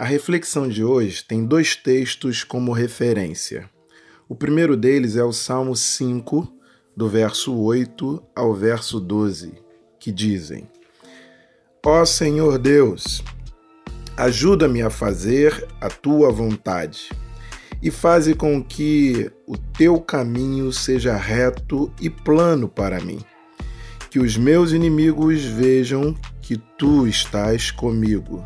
A reflexão de hoje tem dois textos como referência. O primeiro deles é o Salmo 5, do verso 8 ao verso 12, que dizem: Ó Senhor Deus, ajuda-me a fazer a tua vontade e faze com que o teu caminho seja reto e plano para mim. Que os meus inimigos vejam que tu estás comigo.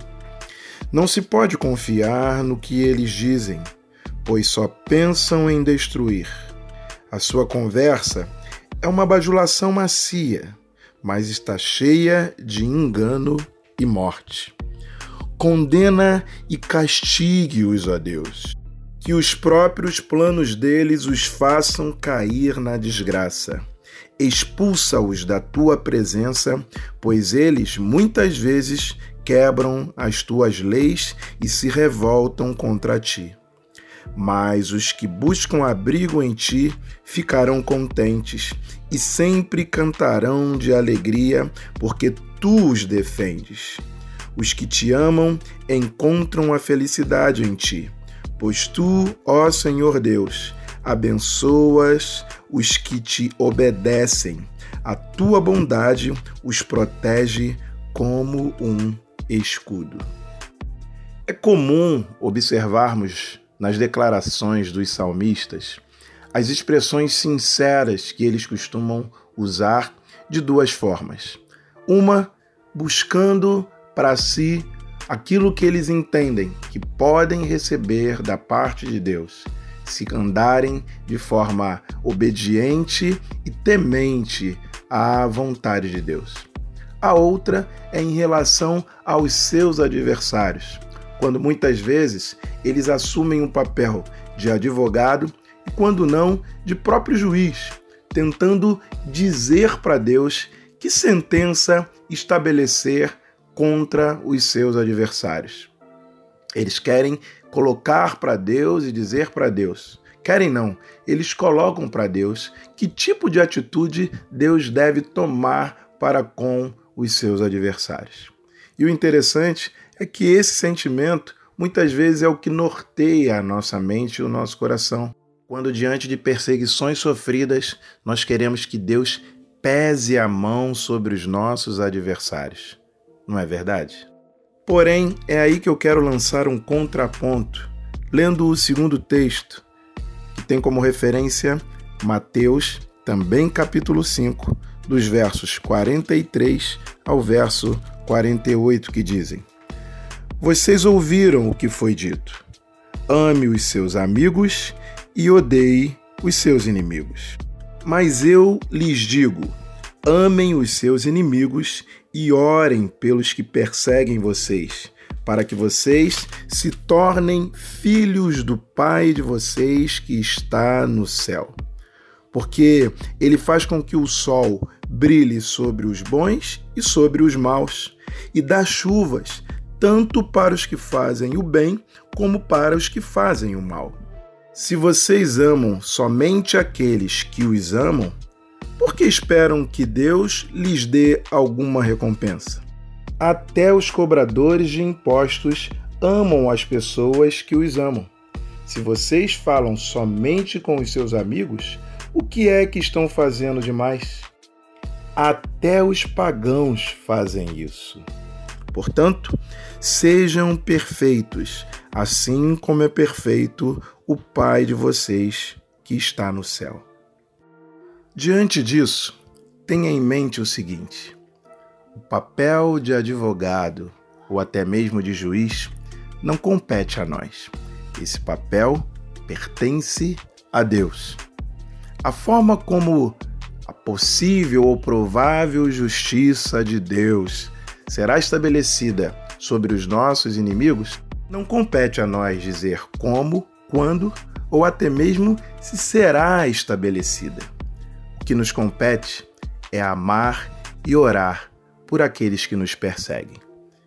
Não se pode confiar no que eles dizem, pois só pensam em destruir. A sua conversa é uma bajulação macia, mas está cheia de engano e morte. Condena e castigue-os, ó Deus, que os próprios planos deles os façam cair na desgraça. Expulsa-os da tua presença, pois eles muitas vezes quebram as tuas leis e se revoltam contra ti. Mas os que buscam abrigo em ti ficarão contentes e sempre cantarão de alegria, porque tu os defendes. Os que te amam encontram a felicidade em ti, pois tu, ó Senhor Deus, abençoas os que te obedecem. A tua bondade os protege como um escudo. É comum observarmos nas declarações dos salmistas as expressões sinceras que eles costumam usar de duas formas. Uma, buscando para si aquilo que eles entendem que podem receber da parte de Deus, se andarem de forma obediente e temente à vontade de Deus a outra é em relação aos seus adversários, quando muitas vezes eles assumem um papel de advogado e, quando não, de próprio juiz, tentando dizer para Deus que sentença estabelecer contra os seus adversários. Eles querem colocar para Deus e dizer para Deus. Querem não, eles colocam para Deus que tipo de atitude Deus deve tomar para com os seus adversários. E o interessante é que esse sentimento muitas vezes é o que norteia a nossa mente e o nosso coração. Quando, diante de perseguições sofridas, nós queremos que Deus pese a mão sobre os nossos adversários. Não é verdade? Porém, é aí que eu quero lançar um contraponto, lendo o segundo texto, que tem como referência Mateus, também capítulo 5, dos versos 43 ao verso 48, que dizem: Vocês ouviram o que foi dito. Ame os seus amigos e odeie os seus inimigos. Mas eu lhes digo: amem os seus inimigos e orem pelos que perseguem vocês, para que vocês se tornem filhos do Pai de vocês que está no céu porque ele faz com que o sol brilhe sobre os bons e sobre os maus, e dá chuvas tanto para os que fazem o bem como para os que fazem o mal. Se vocês amam somente aqueles que os amam, por que esperam que Deus lhes dê alguma recompensa? Até os cobradores de impostos amam as pessoas que os amam. Se vocês falam somente com os seus amigos, o que é que estão fazendo demais? Até os pagãos fazem isso. Portanto, sejam perfeitos, assim como é perfeito o Pai de vocês que está no céu. Diante disso, tenha em mente o seguinte: o papel de advogado ou até mesmo de juiz não compete a nós. Esse papel pertence a Deus. A forma como a possível ou provável justiça de Deus será estabelecida sobre os nossos inimigos, não compete a nós dizer como, quando ou até mesmo se será estabelecida. Que nos compete é amar e orar por aqueles que nos perseguem,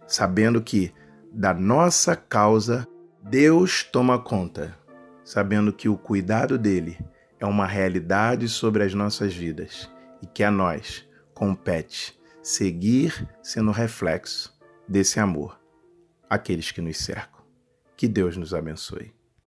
sabendo que da nossa causa Deus toma conta, sabendo que o cuidado dele é uma realidade sobre as nossas vidas e que a nós compete seguir sendo reflexo desse amor àqueles que nos cercam. Que Deus nos abençoe.